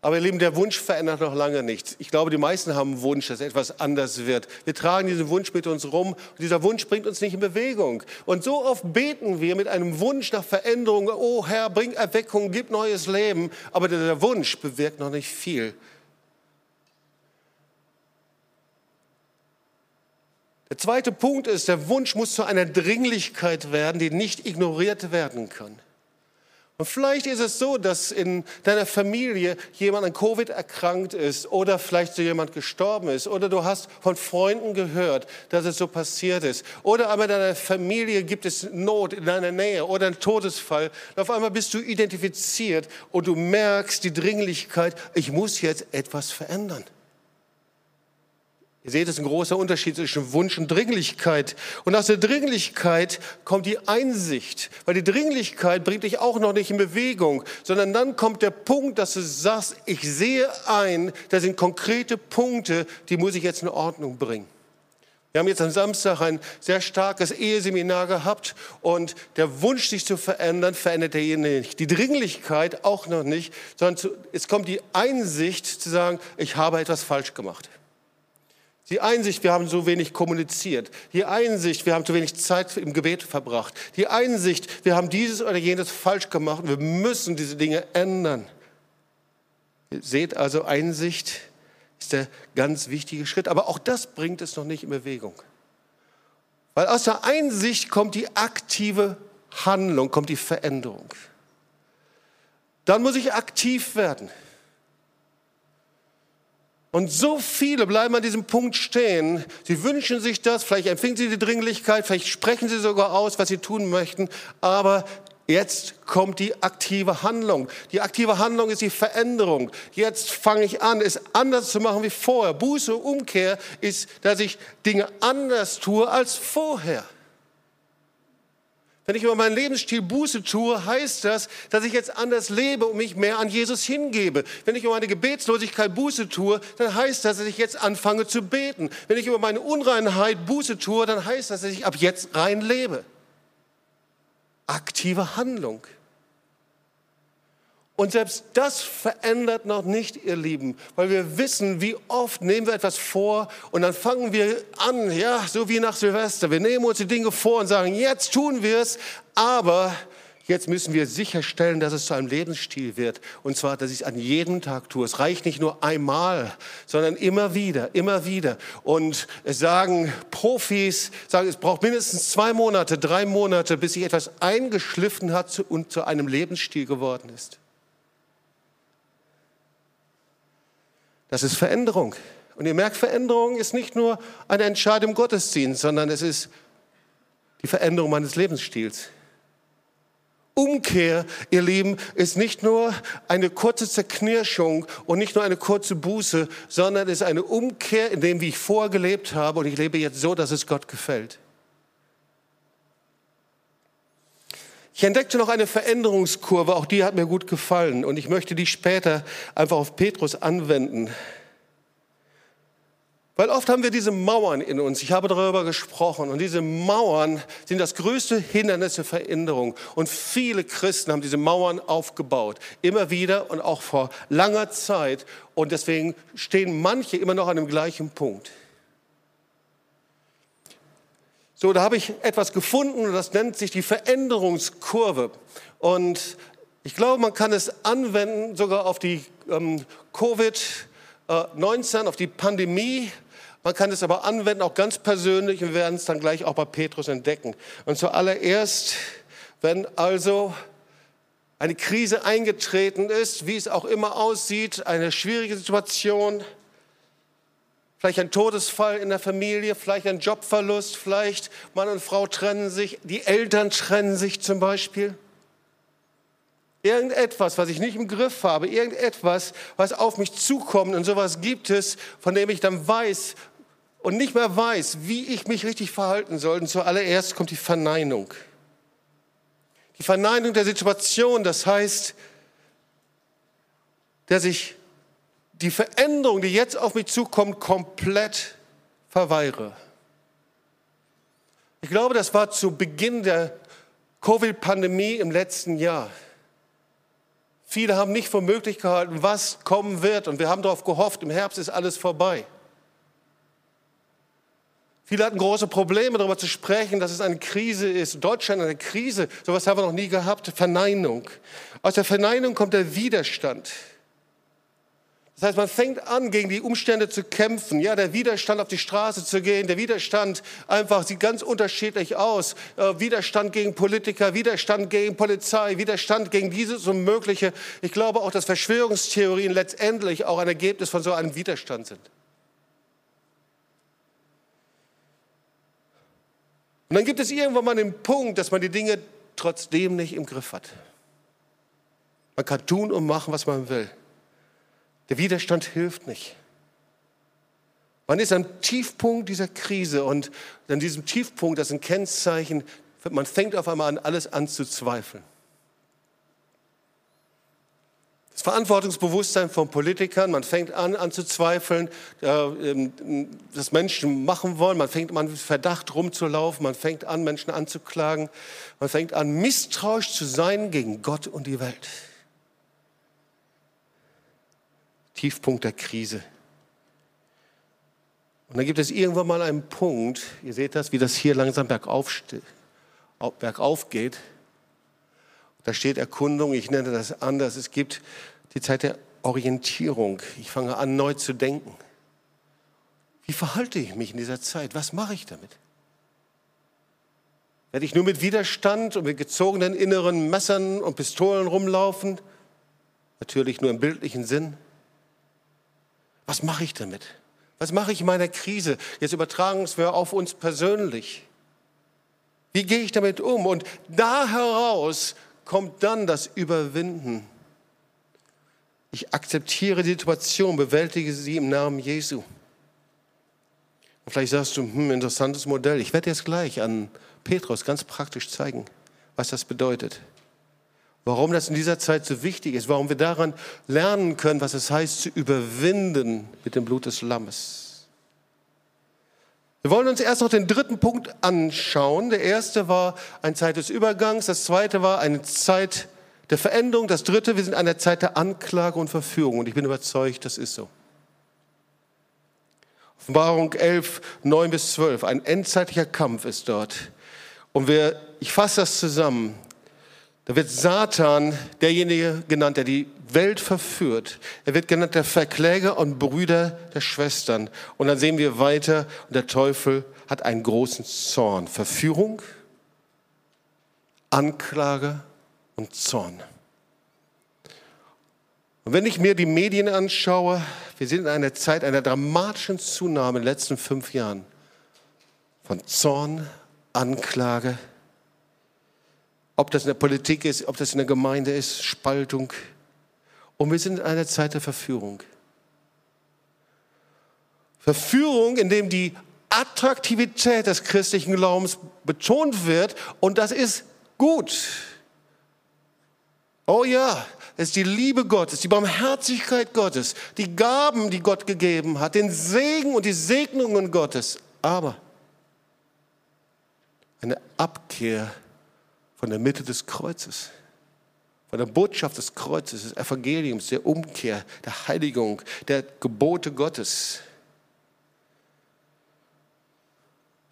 A: Aber ihr Lieben, der Wunsch verändert noch lange nichts. Ich glaube, die meisten haben einen Wunsch, dass etwas anders wird. Wir tragen diesen Wunsch mit uns rum und dieser Wunsch bringt uns nicht in Bewegung. Und so oft beten wir mit einem Wunsch nach Veränderung, oh Herr, bring Erweckung, gib neues Leben. Aber der Wunsch bewirkt noch nicht viel. Der zweite Punkt ist, der Wunsch muss zu einer Dringlichkeit werden, die nicht ignoriert werden kann. Und vielleicht ist es so, dass in deiner Familie jemand an Covid erkrankt ist oder vielleicht so jemand gestorben ist oder du hast von Freunden gehört, dass es so passiert ist oder aber in deiner Familie gibt es Not in deiner Nähe oder einen Todesfall. Und auf einmal bist du identifiziert und du merkst die Dringlichkeit, ich muss jetzt etwas verändern. Ihr seht, es ist ein großer Unterschied zwischen Wunsch und Dringlichkeit. Und aus der Dringlichkeit kommt die Einsicht, weil die Dringlichkeit bringt dich auch noch nicht in Bewegung, sondern dann kommt der Punkt, dass du sagst, ich sehe ein, da sind konkrete Punkte, die muss ich jetzt in Ordnung bringen. Wir haben jetzt am Samstag ein sehr starkes Eheseminar gehabt und der Wunsch, sich zu verändern, verändert derjenige nicht. Die Dringlichkeit auch noch nicht, sondern es kommt die Einsicht zu sagen, ich habe etwas falsch gemacht. Die Einsicht, wir haben so wenig kommuniziert. Die Einsicht, wir haben zu wenig Zeit im Gebet verbracht. Die Einsicht, wir haben dieses oder jenes falsch gemacht. Wir müssen diese Dinge ändern. Ihr seht also, Einsicht ist der ganz wichtige Schritt. Aber auch das bringt es noch nicht in Bewegung. Weil aus der Einsicht kommt die aktive Handlung, kommt die Veränderung. Dann muss ich aktiv werden. Und so viele bleiben an diesem Punkt stehen. Sie wünschen sich das, vielleicht empfinden sie die Dringlichkeit, vielleicht sprechen sie sogar aus, was sie tun möchten, aber Jetzt kommt die aktive Handlung. Die aktive Handlung ist die Veränderung. Jetzt fange ich an, es anders zu machen wie vorher. Buße, Umkehr ist, dass ich Dinge anders tue als vorher. Wenn ich über meinen Lebensstil Buße tue, heißt das, dass ich jetzt anders lebe und mich mehr an Jesus hingebe. Wenn ich über meine Gebetslosigkeit Buße tue, dann heißt das, dass ich jetzt anfange zu beten. Wenn ich über meine Unreinheit Buße tue, dann heißt das, dass ich ab jetzt rein lebe. Aktive Handlung. Und selbst das verändert noch nicht, ihr Lieben, weil wir wissen, wie oft nehmen wir etwas vor und dann fangen wir an, ja, so wie nach Silvester. Wir nehmen uns die Dinge vor und sagen, jetzt tun wir es, aber jetzt müssen wir sicherstellen, dass es zu einem Lebensstil wird. Und zwar, dass ich es an jedem Tag tue. Es reicht nicht nur einmal, sondern immer wieder, immer wieder. Und es sagen Profis, sagen, es braucht mindestens zwei Monate, drei Monate, bis sich etwas eingeschliffen hat und zu einem Lebensstil geworden ist. Das ist Veränderung. Und ihr merkt, Veränderung ist nicht nur eine Entscheidung im Gottesdienst, sondern es ist die Veränderung meines Lebensstils. Umkehr, ihr Lieben, ist nicht nur eine kurze Zerknirschung und nicht nur eine kurze Buße, sondern es ist eine Umkehr in dem, wie ich vorgelebt habe und ich lebe jetzt so, dass es Gott gefällt. Ich entdeckte noch eine Veränderungskurve, auch die hat mir gut gefallen und ich möchte die später einfach auf Petrus anwenden. Weil oft haben wir diese Mauern in uns. Ich habe darüber gesprochen. Und diese Mauern sind das größte Hindernis der Veränderung. Und viele Christen haben diese Mauern aufgebaut. Immer wieder und auch vor langer Zeit. Und deswegen stehen manche immer noch an dem gleichen Punkt. So, da habe ich etwas gefunden und das nennt sich die Veränderungskurve. Und ich glaube, man kann es anwenden sogar auf die ähm, Covid-19, auf die Pandemie. Man kann es aber anwenden, auch ganz persönlich. Und wir werden es dann gleich auch bei Petrus entdecken. Und zuallererst, wenn also eine Krise eingetreten ist, wie es auch immer aussieht, eine schwierige Situation, vielleicht ein Todesfall in der Familie, vielleicht ein Jobverlust, vielleicht Mann und Frau trennen sich, die Eltern trennen sich zum Beispiel. Irgendetwas, was ich nicht im Griff habe, irgendetwas, was auf mich zukommt und sowas gibt es, von dem ich dann weiß und nicht mehr weiß, wie ich mich richtig verhalten soll. Und zuallererst kommt die Verneinung. Die Verneinung der Situation, das heißt, dass ich die Veränderung, die jetzt auf mich zukommt, komplett verweigere. Ich glaube, das war zu Beginn der Covid-Pandemie im letzten Jahr. Viele haben nicht für möglich gehalten, was kommen wird. Und wir haben darauf gehofft, im Herbst ist alles vorbei. Viele hatten große Probleme, darüber zu sprechen, dass es eine Krise ist. Deutschland eine Krise. Sowas haben wir noch nie gehabt. Verneinung. Aus der Verneinung kommt der Widerstand. Das heißt, man fängt an, gegen die Umstände zu kämpfen. Ja, der Widerstand auf die Straße zu gehen, der Widerstand einfach sieht ganz unterschiedlich aus. Äh, Widerstand gegen Politiker, Widerstand gegen Polizei, Widerstand gegen dieses und Mögliche. Ich glaube auch, dass Verschwörungstheorien letztendlich auch ein Ergebnis von so einem Widerstand sind. Und dann gibt es irgendwann mal den Punkt, dass man die Dinge trotzdem nicht im Griff hat. Man kann tun und machen, was man will. Der Widerstand hilft nicht. Man ist am Tiefpunkt dieser Krise und an diesem Tiefpunkt, das ist ein Kennzeichen, man fängt auf einmal an, alles an zu zweifeln. Das Verantwortungsbewusstsein von Politikern, man fängt an, an zu zweifeln, ähm, dass Menschen machen wollen, man fängt an, mit Verdacht rumzulaufen, man fängt an, Menschen anzuklagen, man fängt an, misstrauisch zu sein gegen Gott und die Welt. Tiefpunkt der Krise. Und dann gibt es irgendwann mal einen Punkt, ihr seht das, wie das hier langsam bergauf, bergauf geht. Da steht Erkundung, ich nenne das anders. Es gibt die Zeit der Orientierung. Ich fange an, neu zu denken. Wie verhalte ich mich in dieser Zeit? Was mache ich damit? Werde ich nur mit Widerstand und mit gezogenen inneren Messern und Pistolen rumlaufen? Natürlich nur im bildlichen Sinn. Was mache ich damit? Was mache ich in meiner Krise? Jetzt übertragen wir auf uns persönlich. Wie gehe ich damit um? Und da heraus kommt dann das Überwinden. Ich akzeptiere die Situation, bewältige sie im Namen Jesu. Und vielleicht sagst du, hm, interessantes Modell. Ich werde jetzt gleich an Petrus ganz praktisch zeigen. was das bedeutet. Warum das in dieser Zeit so wichtig ist, warum wir daran lernen können, was es heißt zu überwinden mit dem Blut des Lammes. Wir wollen uns erst noch den dritten Punkt anschauen. Der erste war eine Zeit des Übergangs, das zweite war eine Zeit der Veränderung, das dritte, wir sind an der Zeit der Anklage und Verführung und ich bin überzeugt, das ist so. Offenbarung 11, 9 bis 12, ein endzeitlicher Kampf ist dort. Und wir, ich fasse das zusammen. Da wird Satan derjenige genannt, der die Welt verführt. Er wird genannt der Verkläger und Brüder der Schwestern. Und dann sehen wir weiter, und der Teufel hat einen großen Zorn. Verführung, Anklage und Zorn. Und wenn ich mir die Medien anschaue, wir sind in einer Zeit einer dramatischen Zunahme in den letzten fünf Jahren von Zorn, Anklage, ob das in der Politik ist, ob das in der Gemeinde ist, Spaltung. Und wir sind in einer Zeit der Verführung. Verführung, in dem die Attraktivität des christlichen Glaubens betont wird und das ist gut. Oh ja, es ist die Liebe Gottes, die Barmherzigkeit Gottes, die Gaben, die Gott gegeben hat, den Segen und die Segnungen Gottes. Aber eine Abkehr von der Mitte des Kreuzes, von der Botschaft des Kreuzes, des Evangeliums, der Umkehr, der Heiligung, der Gebote Gottes.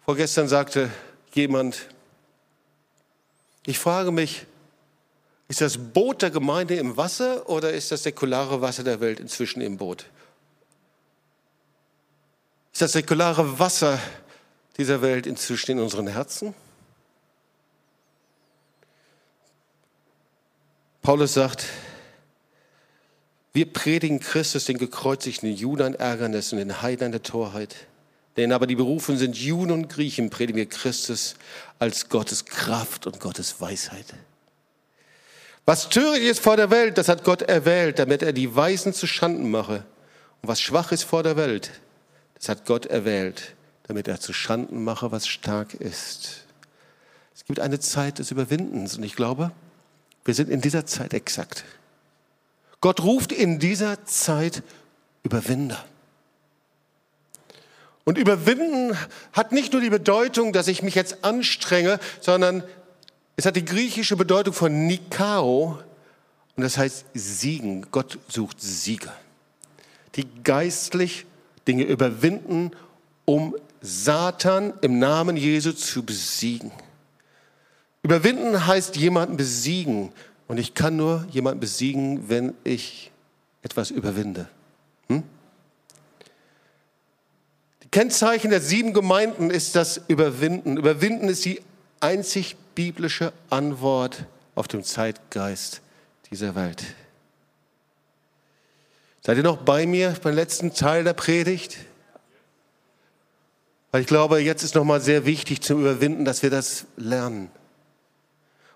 A: Vorgestern sagte jemand, ich frage mich, ist das Boot der Gemeinde im Wasser oder ist das säkulare Wasser der Welt inzwischen im Boot? Ist das säkulare Wasser dieser Welt inzwischen in unseren Herzen? Paulus sagt, wir predigen Christus, den gekreuzigten Juden Ärgernis und den Heidern der Torheit. Denn aber die berufen sind Juden und Griechen, predigen wir Christus als Gottes Kraft und Gottes Weisheit. Was töricht ist vor der Welt, das hat Gott erwählt, damit er die Weisen zu Schanden mache. Und was schwach ist vor der Welt, das hat Gott erwählt, damit er zu Schanden mache, was stark ist. Es gibt eine Zeit des Überwindens und ich glaube, wir sind in dieser Zeit exakt. Gott ruft in dieser Zeit Überwinder. Und überwinden hat nicht nur die Bedeutung, dass ich mich jetzt anstrenge, sondern es hat die griechische Bedeutung von Nikao und das heißt siegen. Gott sucht Sieger, die geistlich Dinge überwinden, um Satan im Namen Jesu zu besiegen. Überwinden heißt jemanden besiegen. Und ich kann nur jemanden besiegen, wenn ich etwas überwinde. Hm? Die Kennzeichen der sieben Gemeinden ist das Überwinden. Überwinden ist die einzig biblische Antwort auf den Zeitgeist dieser Welt. Seid ihr noch bei mir beim letzten Teil der Predigt? Weil ich glaube, jetzt ist nochmal sehr wichtig zu überwinden, dass wir das lernen.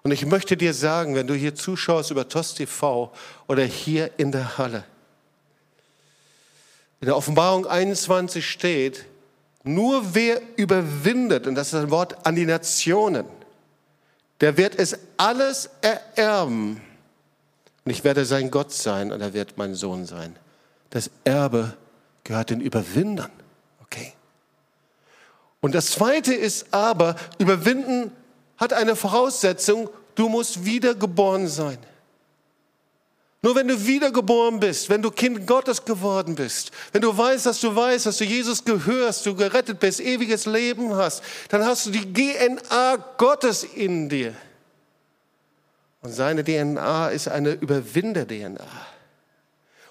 A: Und ich möchte dir sagen, wenn du hier zuschaust über TOS TV oder hier in der Halle, in der Offenbarung 21 steht, nur wer überwindet, und das ist ein Wort an die Nationen, der wird es alles ererben. Und ich werde sein Gott sein und er wird mein Sohn sein. Das Erbe gehört den Überwindern. Okay. Und das zweite ist aber, überwinden hat eine Voraussetzung, du musst wiedergeboren sein. Nur wenn du wiedergeboren bist, wenn du Kind Gottes geworden bist, wenn du weißt, dass du weißt, dass du Jesus gehörst, du gerettet bist, ewiges Leben hast, dann hast du die DNA Gottes in dir. Und seine DNA ist eine Überwinder-DNA.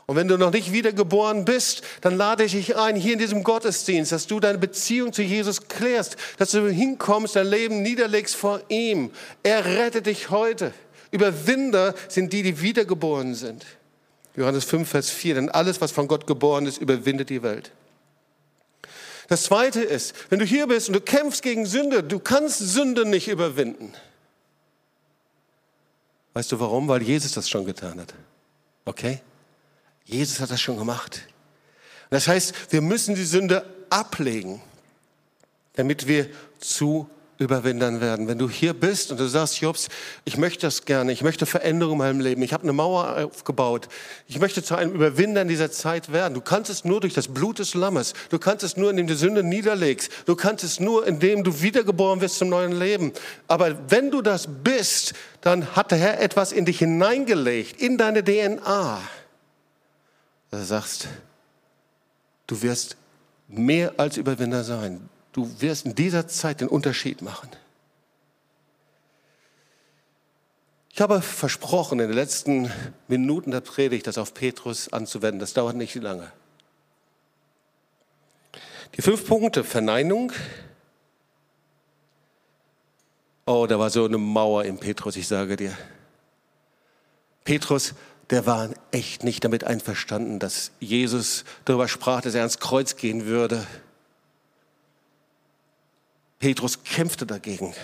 A: Und wenn du noch nicht wiedergeboren bist, dann lade ich dich ein, hier in diesem Gottesdienst, dass du deine Beziehung zu Jesus klärst, dass du hinkommst, dein Leben niederlegst vor ihm. Er rettet dich heute. Überwinder sind die, die wiedergeboren sind. Johannes 5, Vers 4. Denn alles, was von Gott geboren ist, überwindet die Welt. Das zweite ist, wenn du hier bist und du kämpfst gegen Sünde, du kannst Sünde nicht überwinden. Weißt du warum? Weil Jesus das schon getan hat. Okay? Jesus hat das schon gemacht. Das heißt, wir müssen die Sünde ablegen, damit wir zu Überwindern werden. Wenn du hier bist und du sagst, Jobs, ich möchte das gerne, ich möchte Veränderung in meinem Leben, ich habe eine Mauer aufgebaut, ich möchte zu einem Überwinder in dieser Zeit werden. Du kannst es nur durch das Blut des Lammes, du kannst es nur, indem du Sünde niederlegst, du kannst es nur, indem du wiedergeboren wirst zum neuen Leben. Aber wenn du das bist, dann hat der Herr etwas in dich hineingelegt, in deine DNA. Du sagst, du wirst mehr als Überwinder sein. Du wirst in dieser Zeit den Unterschied machen. Ich habe versprochen, in den letzten Minuten der Predigt das auf Petrus anzuwenden. Das dauert nicht lange. Die fünf Punkte Verneinung. Oh, da war so eine Mauer in Petrus, ich sage dir. Petrus, der war echt nicht damit einverstanden, dass Jesus darüber sprach, dass er ans Kreuz gehen würde. Petrus kämpfte dagegen.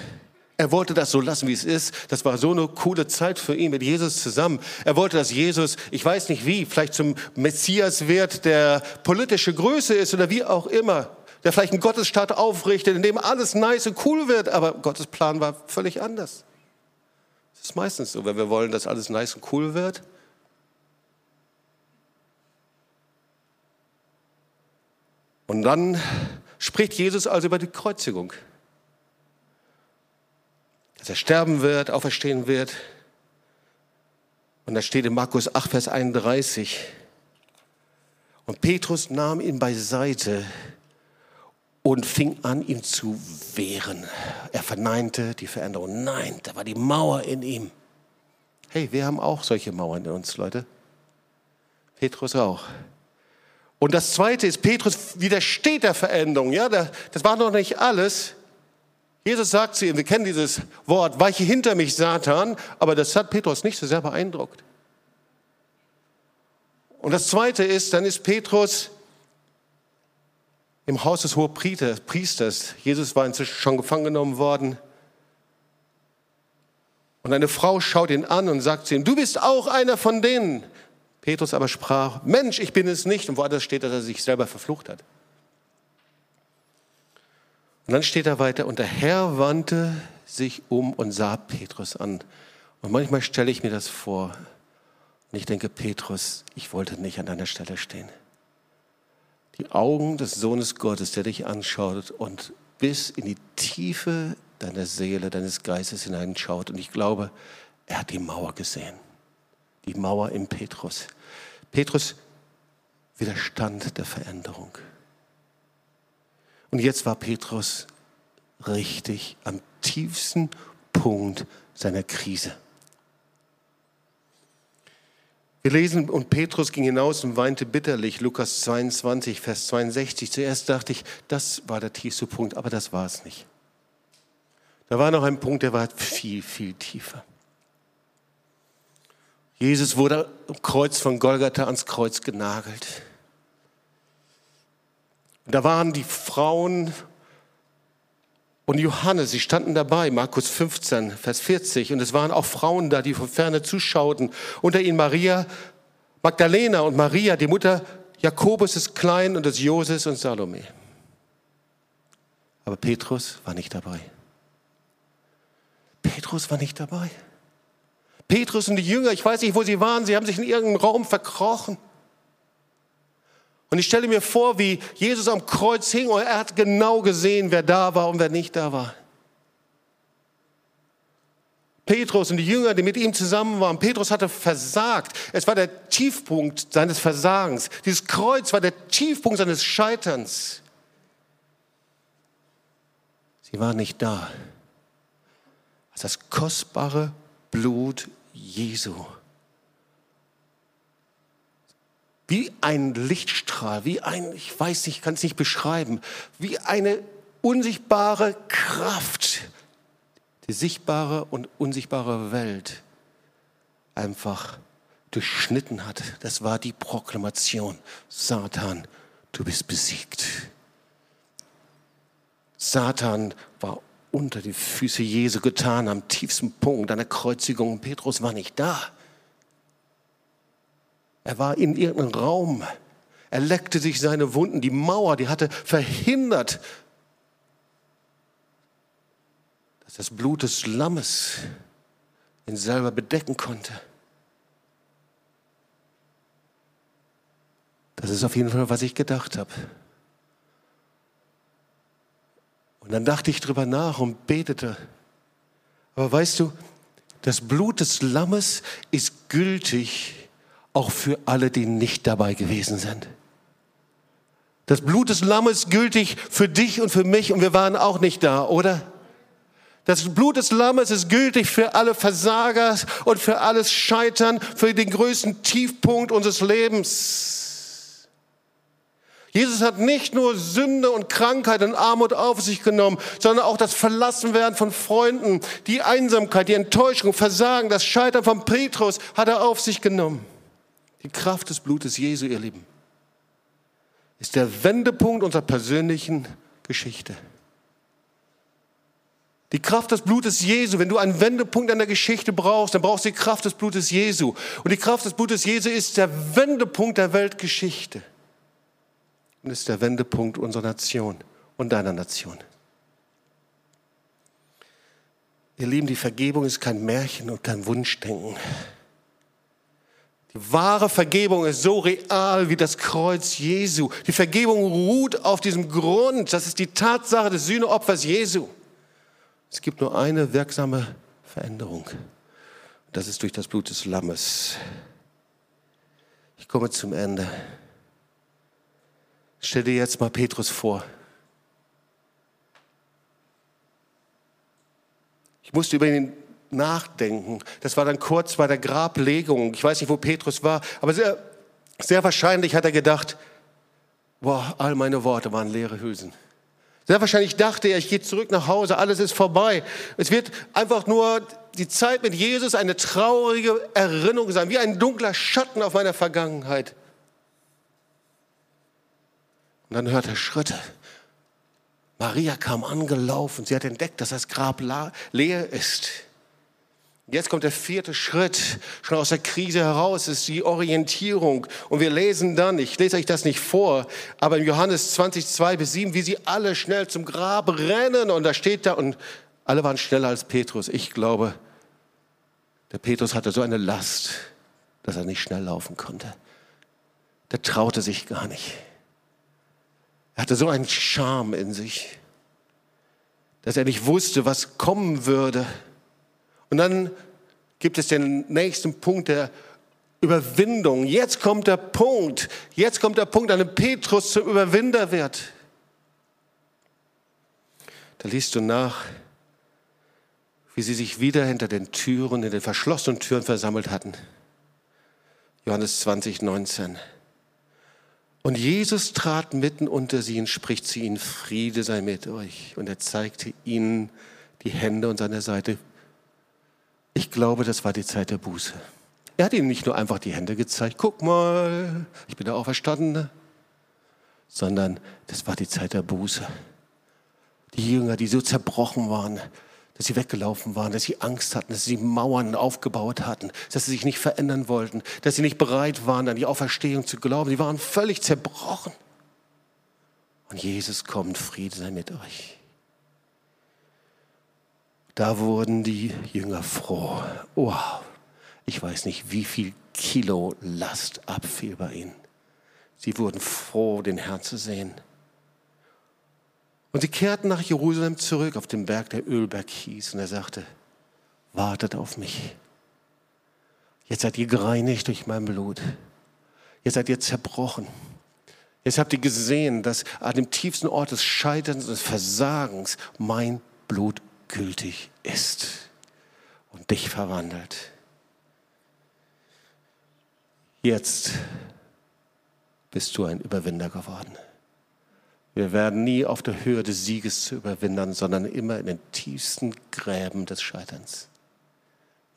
A: Er wollte das so lassen, wie es ist. Das war so eine coole Zeit für ihn mit Jesus zusammen. Er wollte, dass Jesus, ich weiß nicht wie, vielleicht zum Messias wird, der politische Größe ist oder wie auch immer, der vielleicht einen Gottesstaat aufrichtet, in dem alles nice und cool wird. Aber Gottes Plan war völlig anders. Das ist meistens so, wenn wir wollen, dass alles nice und cool wird. Und dann spricht Jesus also über die Kreuzigung dass er sterben wird, auferstehen wird. Und da steht in Markus 8, Vers 31. Und Petrus nahm ihn beiseite und fing an, ihn zu wehren. Er verneinte die Veränderung. Nein, da war die Mauer in ihm. Hey, wir haben auch solche Mauern in uns, Leute. Petrus auch. Und das Zweite ist, Petrus widersteht der Veränderung. Ja, das war noch nicht alles. Jesus sagt zu ihm, wir kennen dieses Wort, weiche hinter mich, Satan, aber das hat Petrus nicht so sehr beeindruckt. Und das Zweite ist, dann ist Petrus im Haus des Hohepriesters. Jesus war inzwischen schon gefangen genommen worden. Und eine Frau schaut ihn an und sagt zu ihm, du bist auch einer von denen. Petrus aber sprach, Mensch, ich bin es nicht. Und woanders steht, dass er sich selber verflucht hat. Und dann steht er weiter, und der Herr wandte sich um und sah Petrus an. Und manchmal stelle ich mir das vor. Und ich denke, Petrus, ich wollte nicht an deiner Stelle stehen. Die Augen des Sohnes Gottes, der dich anschaut und bis in die Tiefe deiner Seele, deines Geistes hineinschaut. Und ich glaube, er hat die Mauer gesehen. Die Mauer in Petrus. Petrus widerstand der Veränderung. Und jetzt war Petrus richtig am tiefsten Punkt seiner Krise. Wir lesen, und Petrus ging hinaus und weinte bitterlich, Lukas 22, Vers 62. Zuerst dachte ich, das war der tiefste Punkt, aber das war es nicht. Da war noch ein Punkt, der war viel, viel tiefer. Jesus wurde am Kreuz von Golgatha ans Kreuz genagelt. Da waren die Frauen und Johannes, sie standen dabei, Markus 15, Vers 40. Und es waren auch Frauen da, die von ferne zuschauten. Unter ihnen Maria Magdalena und Maria, die Mutter Jakobus des Kleinen und des Joses und Salome. Aber Petrus war nicht dabei. Petrus war nicht dabei. Petrus und die Jünger, ich weiß nicht, wo sie waren, sie haben sich in irgendeinem Raum verkrochen. Und ich stelle mir vor, wie Jesus am Kreuz hing und er hat genau gesehen, wer da war und wer nicht da war. Petrus und die Jünger, die mit ihm zusammen waren. Petrus hatte versagt. Es war der Tiefpunkt seines Versagens. Dieses Kreuz war der Tiefpunkt seines Scheiterns. Sie waren nicht da, als das kostbare Blut Jesu wie ein Lichtstrahl, wie ein, ich weiß nicht, ich kann es nicht beschreiben, wie eine unsichtbare Kraft, die sichtbare und unsichtbare Welt einfach durchschnitten hat. Das war die Proklamation. Satan, du bist besiegt. Satan unter die Füße Jesu getan am tiefsten Punkt einer Kreuzigung. Petrus war nicht da. Er war in irgendeinem Raum. Er leckte sich seine Wunden. Die Mauer, die hatte verhindert, dass das Blut des Lammes ihn selber bedecken konnte. Das ist auf jeden Fall, was ich gedacht habe. Und dann dachte ich drüber nach und betete. Aber weißt du, das Blut des Lammes ist gültig auch für alle, die nicht dabei gewesen sind. Das Blut des Lammes gültig für dich und für mich und wir waren auch nicht da, oder? Das Blut des Lammes ist gültig für alle Versager und für alles Scheitern, für den größten Tiefpunkt unseres Lebens. Jesus hat nicht nur Sünde und Krankheit und Armut auf sich genommen, sondern auch das Verlassenwerden von Freunden, die Einsamkeit, die Enttäuschung, Versagen, das Scheitern von Petrus hat er auf sich genommen. Die Kraft des Blutes Jesu, ihr Lieben, ist der Wendepunkt unserer persönlichen Geschichte. Die Kraft des Blutes Jesu, wenn du einen Wendepunkt in der Geschichte brauchst, dann brauchst du die Kraft des Blutes Jesu. Und die Kraft des Blutes Jesu ist der Wendepunkt der Weltgeschichte und ist der Wendepunkt unserer Nation und deiner Nation. Ihr Lieben, die Vergebung ist kein Märchen und kein Wunschdenken. Die wahre Vergebung ist so real wie das Kreuz Jesu. Die Vergebung ruht auf diesem Grund. Das ist die Tatsache des Sühneopfers Jesu. Es gibt nur eine wirksame Veränderung. Das ist durch das Blut des Lammes. Ich komme zum Ende. Stell dir jetzt mal Petrus vor. Ich musste über ihn nachdenken. Das war dann kurz bei der Grablegung. Ich weiß nicht, wo Petrus war, aber sehr, sehr wahrscheinlich hat er gedacht, boah, all meine Worte waren leere Hülsen. Sehr wahrscheinlich dachte er, ich gehe zurück nach Hause, alles ist vorbei. Es wird einfach nur die Zeit mit Jesus eine traurige Erinnerung sein, wie ein dunkler Schatten auf meiner Vergangenheit. Und dann hört er Schritte. Maria kam angelaufen. Sie hat entdeckt, dass das Grab leer ist. Jetzt kommt der vierte Schritt, schon aus der Krise heraus, ist die Orientierung. Und wir lesen dann, ich lese euch das nicht vor, aber in Johannes 20, 2 bis 7, wie sie alle schnell zum Grab rennen. Und da steht da, und alle waren schneller als Petrus. Ich glaube, der Petrus hatte so eine Last, dass er nicht schnell laufen konnte. Der traute sich gar nicht. Er hatte so einen Charme in sich, dass er nicht wusste, was kommen würde. Und dann gibt es den nächsten Punkt der Überwindung. Jetzt kommt der Punkt, jetzt kommt der Punkt, an dem Petrus zum Überwinder wird. Da liest du nach, wie sie sich wieder hinter den Türen, in den verschlossenen Türen versammelt hatten. Johannes 20, 19. Und Jesus trat mitten unter sie und spricht zu ihnen, Friede sei mit euch. Und er zeigte ihnen die Hände und seine Seite. Ich glaube, das war die Zeit der Buße. Er hat ihnen nicht nur einfach die Hände gezeigt, guck mal, ich bin der Auferstandene, sondern das war die Zeit der Buße. Die Jünger, die so zerbrochen waren, dass sie weggelaufen waren, dass sie Angst hatten, dass sie Mauern aufgebaut hatten, dass sie sich nicht verändern wollten, dass sie nicht bereit waren, an die Auferstehung zu glauben. Sie waren völlig zerbrochen. Und Jesus kommt, Friede sei mit euch. Da wurden die Jünger froh. Wow, ich weiß nicht, wie viel Kilo Last abfiel bei ihnen. Sie wurden froh, den Herrn zu sehen. Und sie kehrten nach Jerusalem zurück auf den Berg, der Ölberg hieß. Und er sagte, wartet auf mich. Jetzt seid ihr gereinigt durch mein Blut. Jetzt seid ihr zerbrochen. Jetzt habt ihr gesehen, dass an dem tiefsten Ort des Scheiterns und des Versagens mein Blut gültig ist und dich verwandelt. Jetzt bist du ein Überwinder geworden. Wir werden nie auf der Höhe des Sieges zu überwinden, sondern immer in den tiefsten Gräben des Scheiterns.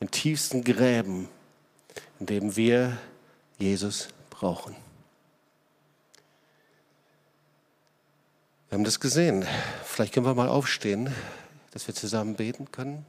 A: In tiefsten Gräben, in denen wir Jesus brauchen. Wir haben das gesehen. Vielleicht können wir mal aufstehen, dass wir zusammen beten können.